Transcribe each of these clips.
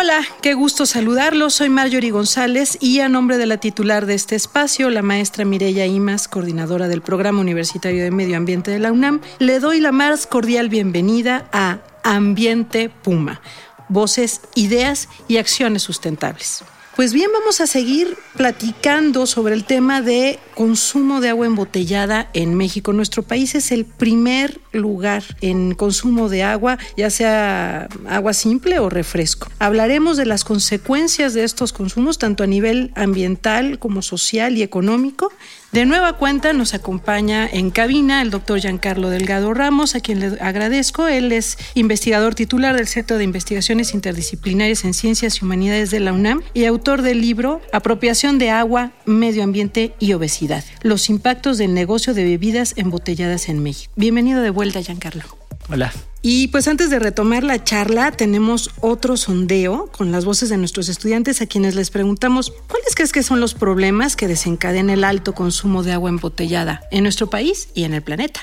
Hola, qué gusto saludarlos. Soy Marjorie González y a nombre de la titular de este espacio, la maestra Mireya Imas, coordinadora del Programa Universitario de Medio Ambiente de la UNAM, le doy la más cordial bienvenida a Ambiente Puma. Voces, ideas y acciones sustentables. Pues bien, vamos a seguir platicando sobre el tema de consumo de agua embotellada en México. Nuestro país es el primer lugar en consumo de agua, ya sea agua simple o refresco. Hablaremos de las consecuencias de estos consumos, tanto a nivel ambiental como social y económico. De nueva cuenta nos acompaña en cabina el doctor Giancarlo Delgado Ramos, a quien le agradezco. Él es investigador titular del Centro de Investigaciones Interdisciplinarias en Ciencias y Humanidades de la UNAM y autor del libro Apropiación de Agua, Medio Ambiente y Obesidad, los impactos del negocio de bebidas embotelladas en México. Bienvenido de vuelta, Giancarlo. Hola. Y pues antes de retomar la charla, tenemos otro sondeo con las voces de nuestros estudiantes a quienes les preguntamos cuáles crees que son los problemas que desencadenan el alto consumo de agua embotellada en nuestro país y en el planeta.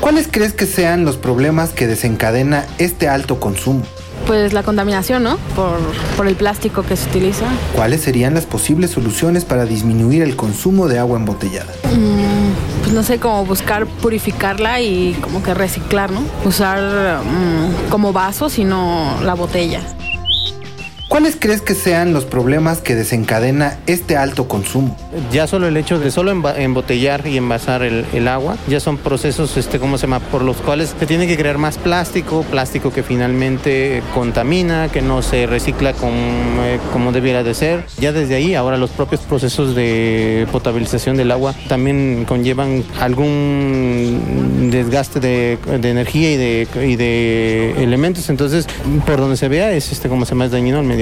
¿Cuáles crees que sean los problemas que desencadena este alto consumo? Pues la contaminación, ¿no? Por, por, el plástico que se utiliza. ¿Cuáles serían las posibles soluciones para disminuir el consumo de agua embotellada? Mm, no sé, como buscar purificarla y como que reciclar, ¿no? Usar mm, como vaso, sino la botella. ¿Cuáles crees que sean los problemas que desencadena este alto consumo? Ya solo el hecho de solo embotellar y envasar el, agua, ya son procesos, este, ¿cómo se llama? Por los cuales se tiene que crear más plástico, plástico que finalmente contamina, que no se recicla como, eh, como debiera de ser. Ya desde ahí, ahora los propios procesos de potabilización del agua también conllevan algún desgaste de, de energía y de, y de elementos. Entonces, por donde se vea, es este, ¿cómo se llama? Es dañino al medio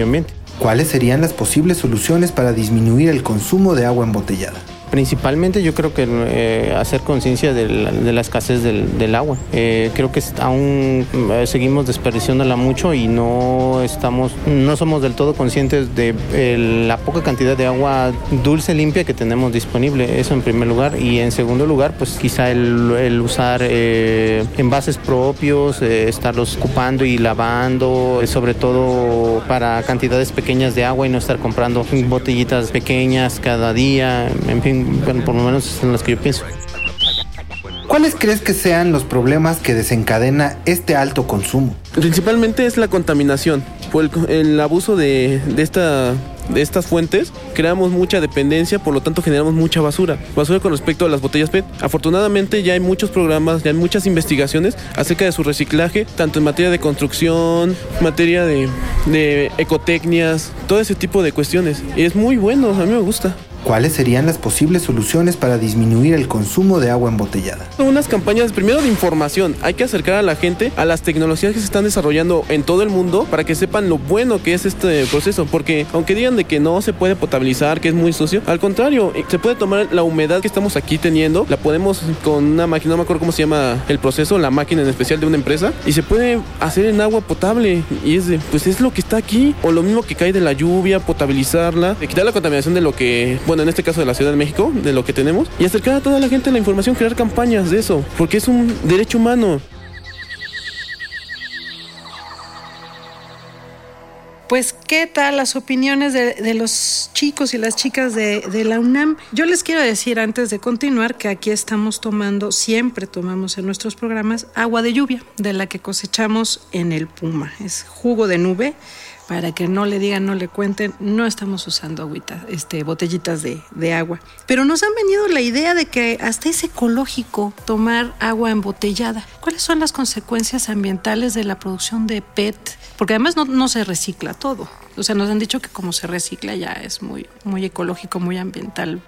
¿Cuáles serían las posibles soluciones para disminuir el consumo de agua embotellada? Principalmente yo creo que eh, hacer conciencia de, de, la escasez del, agua. Eh, creo que aún eh, seguimos desperdiciándola mucho y no estamos, no somos del todo conscientes de eh, la poca cantidad de agua dulce limpia que tenemos disponible. Eso en primer lugar. Y en segundo lugar, pues quizá el, el usar envases propios, estarlos ocupando y lavando, sobre todo para cantidades pequeñas de agua y no estar comprando botellitas pequeñas cada día. En fin, bueno, por lo menos son las que yo pienso. ¿Cuáles crees que sean los problemas que desencadena este alto consumo? Principalmente es la contaminación. Por el, el abuso de, de, esta, de estas fuentes, creamos mucha dependencia, por lo tanto generamos mucha basura. Basura con respecto a las botellas PET. Afortunadamente ya hay muchos programas, ya hay muchas investigaciones acerca de su reciclaje, tanto en materia de construcción, materia de, de ecotecnias, todo ese tipo de cuestiones. Y es muy bueno, a mí me gusta. ¿Cuáles serían las posibles soluciones para disminuir el consumo de agua embotellada? Unas campañas primero de información. Hay que acercar a la gente a las tecnologías que se están desarrollando en todo el mundo para que sepan lo bueno que es este proceso. Porque aunque digan de que no se puede potabilizar, que es muy sucio, al contrario, se puede tomar la humedad que estamos aquí teniendo, la podemos con una máquina, no me acuerdo cómo se llama el proceso, la máquina en especial de una empresa, y se puede hacer en agua potable. Y es de, pues es lo que está aquí. O lo mismo que cae de la lluvia, potabilizarla, quitar la contaminación de lo que bueno, en este caso de la Ciudad de México, de lo que tenemos, y acercar a toda la gente la información, crear campañas de eso, porque es un derecho humano. Pues, ¿qué tal las opiniones de, los chicos y las chicas de, la UNAM? Yo les quiero decir antes de continuar que aquí estamos tomando, siempre tomamos en nuestros programas, agua de lluvia, de la que cosechamos en el Puma. Es jugo de nube para que no le digan, no le cuenten, no estamos usando agüita, este, botellitas de, de, agua. Pero nos han venido la idea de que hasta es ecológico tomar agua embotellada. ¿Cuáles son las consecuencias ambientales de la producción de PET? Porque además no, no se recicla todo. O sea, nos han dicho que como se recicla ya es muy, muy ecológico, muy ambiental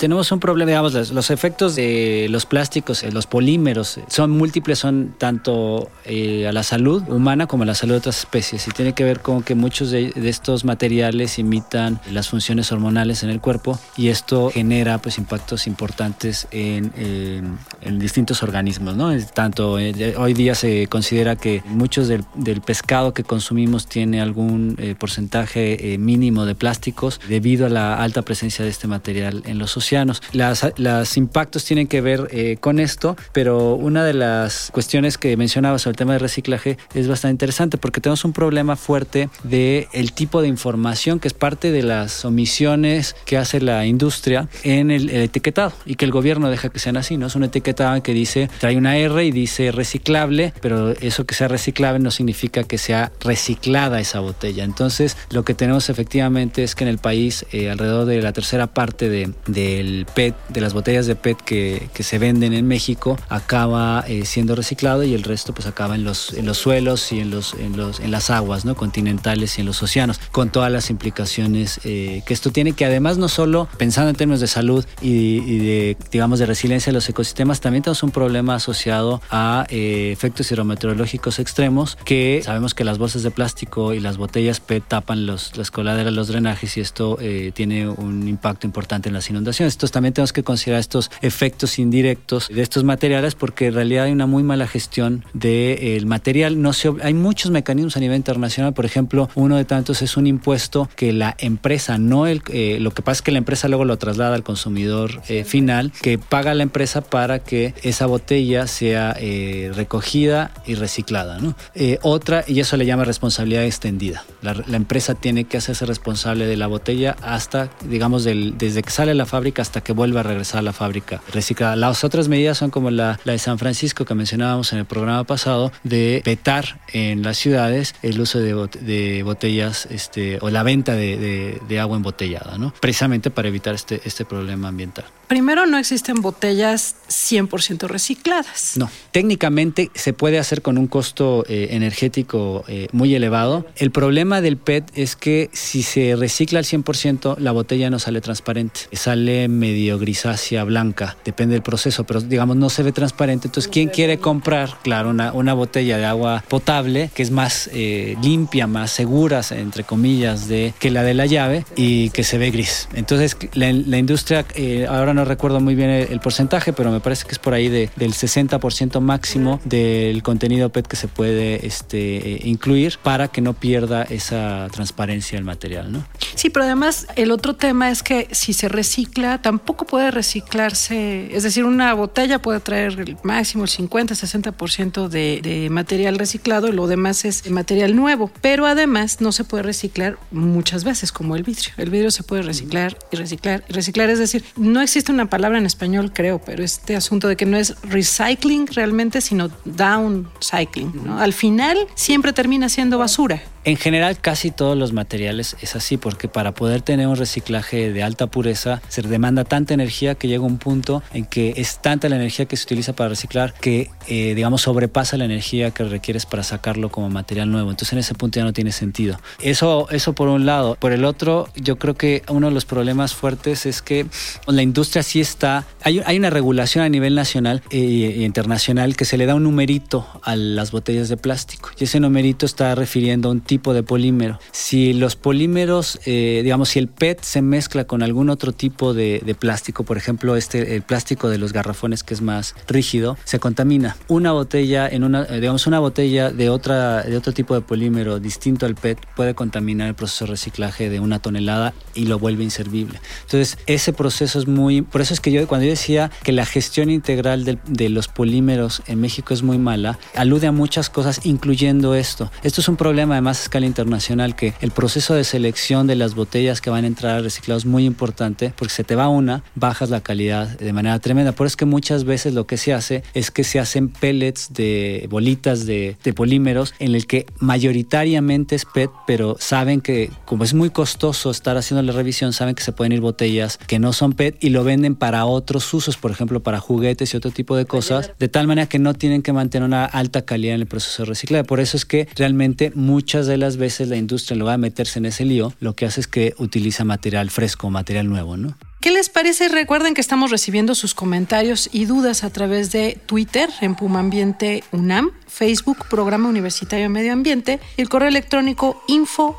Tenemos un problema, digamos, los, los efectos de los plásticos, eh, los polímeros, eh, son múltiples, son tanto eh, a la salud humana como a la salud de otras especies. Y tiene que ver con que muchos de, de estos materiales imitan las funciones hormonales en el cuerpo y esto genera pues impactos importantes en, en- en distintos organismos, ¿no? Tanto eh, hoy día se considera que muchos del, del pescado que consumimos tiene algún eh, porcentaje eh, mínimo de plásticos debido a la alta presencia de este material en los océanos. Las, los impactos tienen que ver eh, con esto, pero una de las cuestiones que mencionaba sobre el tema de reciclaje es bastante interesante porque tenemos un problema fuerte de el tipo de información que es parte de las omisiones que hace la industria en el, el etiquetado y que el gobierno deja que sean así, ¿no? Es un etiquetado que dice, trae una R y dice reciclable, pero eso que sea reciclable no significa que sea reciclada esa botella. Entonces, lo que tenemos efectivamente es que en el país eh, alrededor de la tercera parte de, del PET, de las botellas de PET que, que se venden en México, acaba eh, siendo reciclado y el resto pues acaba en los, en los suelos y en, los, en, los, en las aguas ¿no? continentales y en los océanos, con todas las implicaciones eh, que esto tiene, que además no solo pensando en términos de salud y, y de, digamos, de resiliencia de los ecosistemas, también tenemos un problema asociado a eh, efectos hidrometeorológicos extremos, que sabemos que las bolsas de plástico y las botellas PET tapan los, las coladeras, los drenajes y esto eh, tiene un impacto importante en las inundaciones. Entonces también tenemos que considerar estos efectos indirectos de estos materiales porque en realidad hay una muy mala gestión del material. No se, hay muchos mecanismos a nivel internacional, por ejemplo, uno de tantos es un impuesto que la empresa, no el, eh, lo que pasa es que la empresa luego lo traslada al consumidor eh, final, que paga la empresa para que esa botella sea eh, recogida y reciclada. ¿no? Eh, otra, y eso le llama responsabilidad extendida. La, la empresa tiene que hacerse responsable de la botella hasta, digamos, del- desde que sale de la fábrica hasta que vuelve a regresar a la fábrica reciclada. Las otras medidas son como la, la de San Francisco que mencionábamos en el programa pasado, de vetar en las ciudades el uso de, bot- de botellas este, o la venta de, de- de agua embotellada, ¿no? precisamente para evitar este, este problema ambiental. Primero, no existen botellas 100% recicladas. No, técnicamente se puede hacer con un costo eh, energético eh, muy elevado. El problema del PET es que si se recicla al 100%, la botella no sale transparente, sale medio grisácea, blanca, depende del proceso, pero digamos no se ve transparente. Entonces, ¿quién quiere comprar, claro, una, una botella de agua potable que es más eh, limpia, más segura, entre comillas, de, que la de la llave y que se ve gris? Entonces, la, la industria, eh, ahora no recuerdo muy bien el, el porcentaje, pero me parece que es por ahí de, del 60% máximo del contenido PET que se puede este, eh, incluir para que no pierda esa transparencia del material, ¿no? Sí, pero además el otro tema es que si se recicla, tampoco puede reciclarse, es decir, una botella puede traer el máximo el 50-60% de, material reciclado y lo demás es material nuevo, pero además no se puede reciclar muchas veces como el vidrio. El vidrio se puede reciclar y reciclar y reciclar, es decir, no existe una palabra en español, creo, pero este asunto de que no es recycling realmente, sino downcycling. Al final siempre termina siendo basura. En general, casi todos los materiales es así, porque para poder tener un reciclaje de alta pureza se demanda tanta energía que llega un punto en que es tanta la energía que se utiliza para reciclar que, eh, digamos, sobrepasa la energía que requieres para sacarlo como material nuevo. Entonces, en ese punto ya no tiene sentido. Eso, eso por un lado. Por el otro, yo creo que uno de los problemas fuertes es que la industria sí está. Hay, hay una regulación a nivel nacional e internacional que se le da un numerito a las botellas de plástico y ese numerito está refiriendo a un tipo de polímero. Si los polímeros, eh, digamos, si el PET se mezcla con algún otro tipo de, de, plástico, por ejemplo, este, el plástico de los garrafones que es más rígido, se contamina. Una botella, en una, digamos, una botella de, otra, de otro tipo de polímero distinto al PET puede contaminar el proceso de reciclaje de una tonelada y lo vuelve inservible. Entonces, ese proceso es muy... Por eso es que yo, cuando yo decía que la gestión integral de, de los polímeros en México es muy mala, alude a muchas cosas, incluyendo esto. Esto es un problema además a escala internacional que el proceso de selección de las botellas que van a entrar al reciclado es muy importante porque se te va una, bajas la calidad de manera tremenda. Por eso es que muchas veces lo que se hace es que se hacen pellets de bolitas de, de polímeros en el que mayoritariamente es PET, pero saben que como es muy costoso estar haciendo la revisión, saben que se pueden ir botellas que no son PET y lo venden para otros usos, por ejemplo, para juguetes y otro tipo de cosas, de tal manera que no tienen que mantener una alta calidad en el proceso de reciclaje. Por eso es que realmente muchas de las veces la industria, en lugar de meterse en ese lío, lo que hace es que utiliza material fresco, material nuevo, ¿no? ¿Qué les parece? Recuerden que estamos recibiendo sus comentarios y dudas a través de Twitter en Puma Ambiente UNAM, Facebook Programa Universitario Medio Ambiente y el correo electrónico info.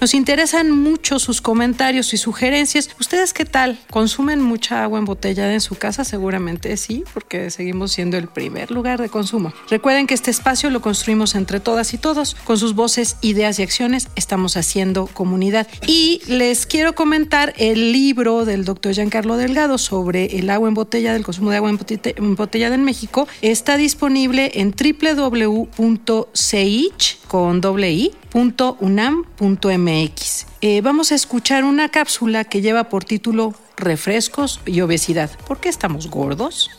Nos interesan mucho sus comentarios y sugerencias. ¿Ustedes qué tal? ¿Consumen mucha agua embotellada en su casa? Seguramente sí, porque seguimos siendo el primer lugar de consumo. Recuerden que este espacio lo construimos entre todas y todos. Con sus voces, ideas y acciones estamos haciendo comunidad. Y les quiero comentar el libro del doctor Giancarlo Delgado sobre el agua embotellada, el consumo de agua embotellada en México está disponible en www.seich.unam.mx. Eh, vamos a escuchar una cápsula que lleva por título Refrescos y obesidad. ¿Por qué estamos gordos?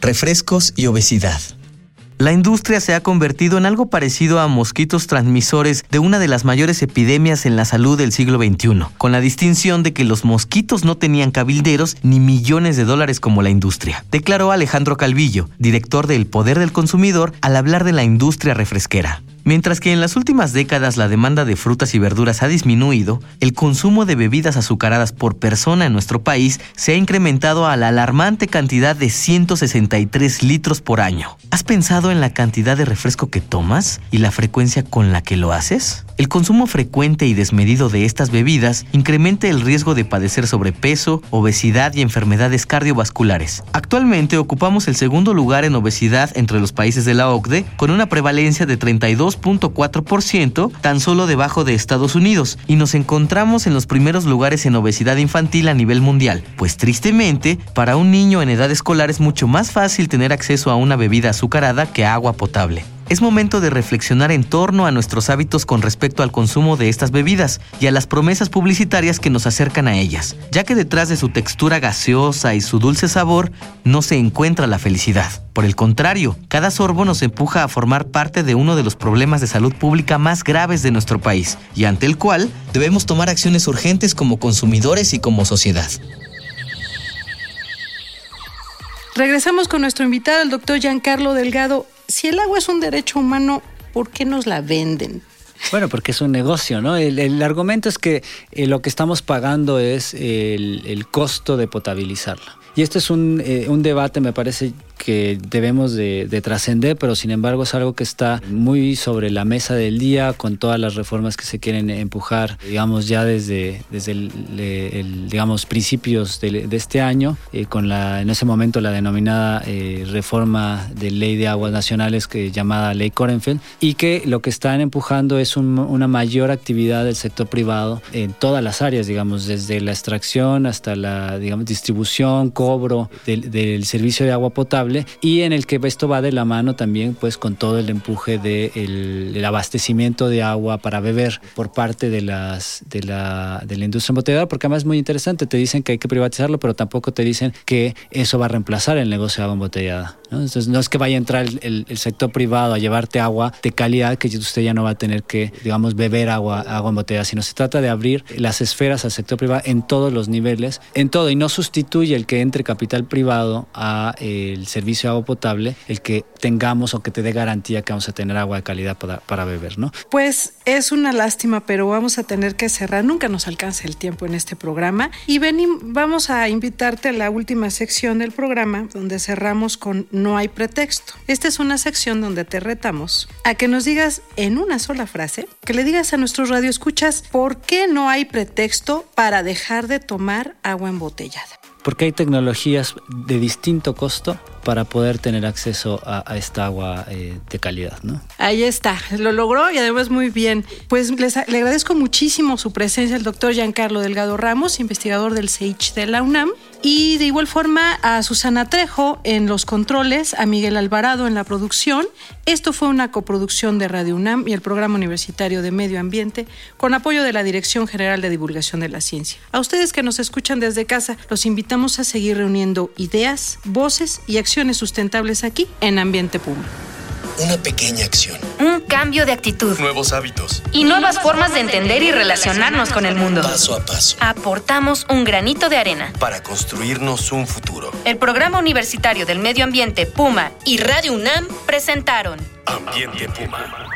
Refrescos y obesidad. La industria se ha convertido en algo parecido a mosquitos transmisores de una de las mayores epidemias en la salud del siglo XXI, con la distinción de que los mosquitos no tenían cabilderos ni millones de dólares como la industria, declaró Alejandro Calvillo, director del Poder del Consumidor, al hablar de la industria refresquera. Mientras que en las últimas décadas la demanda de frutas y verduras ha disminuido, el consumo de bebidas azucaradas por persona en nuestro país se ha incrementado a la alarmante cantidad de 163 litros por año. ¿Has pensado en la cantidad de refresco que tomas y la frecuencia con la que lo haces? El consumo frecuente y desmedido de estas bebidas incrementa el riesgo de padecer sobrepeso, obesidad y enfermedades cardiovasculares. Actualmente ocupamos el segundo lugar en obesidad entre los países de la OCDE con una prevalencia de 32 2.4%, tan solo debajo de Estados Unidos, y nos encontramos en los primeros lugares en obesidad infantil a nivel mundial, pues tristemente, para un niño en edad escolar es mucho más fácil tener acceso a una bebida azucarada que a agua potable. Es momento de reflexionar en torno a nuestros hábitos con respecto al consumo de estas bebidas y a las promesas publicitarias que nos acercan a ellas, ya que detrás de su textura gaseosa y su dulce sabor no se encuentra la felicidad. Por el contrario, cada sorbo nos empuja a formar parte de uno de los problemas de salud pública más graves de nuestro país y ante el cual debemos tomar acciones urgentes como consumidores y como sociedad. Regresamos con nuestro invitado, el doctor Giancarlo Delgado si el agua es un derecho humano, ¿por qué nos la venden? Bueno, porque es un negocio, ¿no? El, argumento es que eh, lo que estamos pagando es el, costo de potabilizarla. Y esto es eh, un debate, me parece, que debemos de, trascender, pero sin embargo es algo que está muy sobre la mesa del día con todas las reformas que se quieren empujar, digamos, ya desde, desde el, digamos, principios de, este año, eh, con la, en ese momento la denominada eh, reforma de ley de aguas nacionales que llamada ley Korenfeld, y que lo que están empujando es una mayor actividad del sector privado en todas las áreas, digamos, desde la extracción hasta la, digamos, distribución, cobro del servicio de agua potable y en el que esto va de la mano también pues con todo el empuje del de abastecimiento de agua para beber por parte de, las, de, la, de la industria embotelladora, porque además es muy interesante, te dicen que hay que privatizarlo, pero tampoco te dicen que eso va a reemplazar el negocio de agua embotellada. ¿no? Entonces no es que vaya a entrar el, sector privado a llevarte agua de calidad que usted ya no va a tener que, digamos, beber agua, agua embotellada, sino se trata de abrir las esferas al sector privado en todos los niveles, en todo, y no sustituye el que entre capital privado a el servicio de agua potable, el que tengamos o que te dé garantía que vamos a tener agua de calidad para, para beber, ¿no? Pues es una lástima, pero vamos a tener que cerrar. Nunca nos alcanza el tiempo en este programa. Y vamos a invitarte a la última sección del programa, donde cerramos con No hay pretexto. Esta es una sección donde te retamos a que nos digas en una sola frase, que le digas a nuestros radioescuchas por qué no hay pretexto para dejar de tomar agua embotellada porque hay tecnologías de distinto costo para poder tener acceso a, esta agua eh, de calidad, ¿no? Ahí está, lo logró y además muy bien. Pues les, le agradezco muchísimo su presencia el doctor Giancarlo Delgado Ramos, investigador del CEICH de la UNAM, y de igual forma a Susana Trejo en los controles, a Miguel Alvarado en la producción. Esto fue una coproducción de Radio UNAM y el Programa Universitario de Medio Ambiente con apoyo de la Dirección General de Divulgación de la Ciencia. A ustedes que nos escuchan desde casa, los invitamos a seguir reuniendo ideas, voces y acciones sustentables aquí en Ambiente Puma. Una pequeña acción. Un cambio de actitud. Nuevos hábitos. Y nuevas formas de entender y relacionarnos con el mundo. Paso a paso. Aportamos un granito de arena. Para construirnos un futuro. El Programa Universitario del Medio Ambiente Puma y Radio UNAM presentaron Ambiente Puma.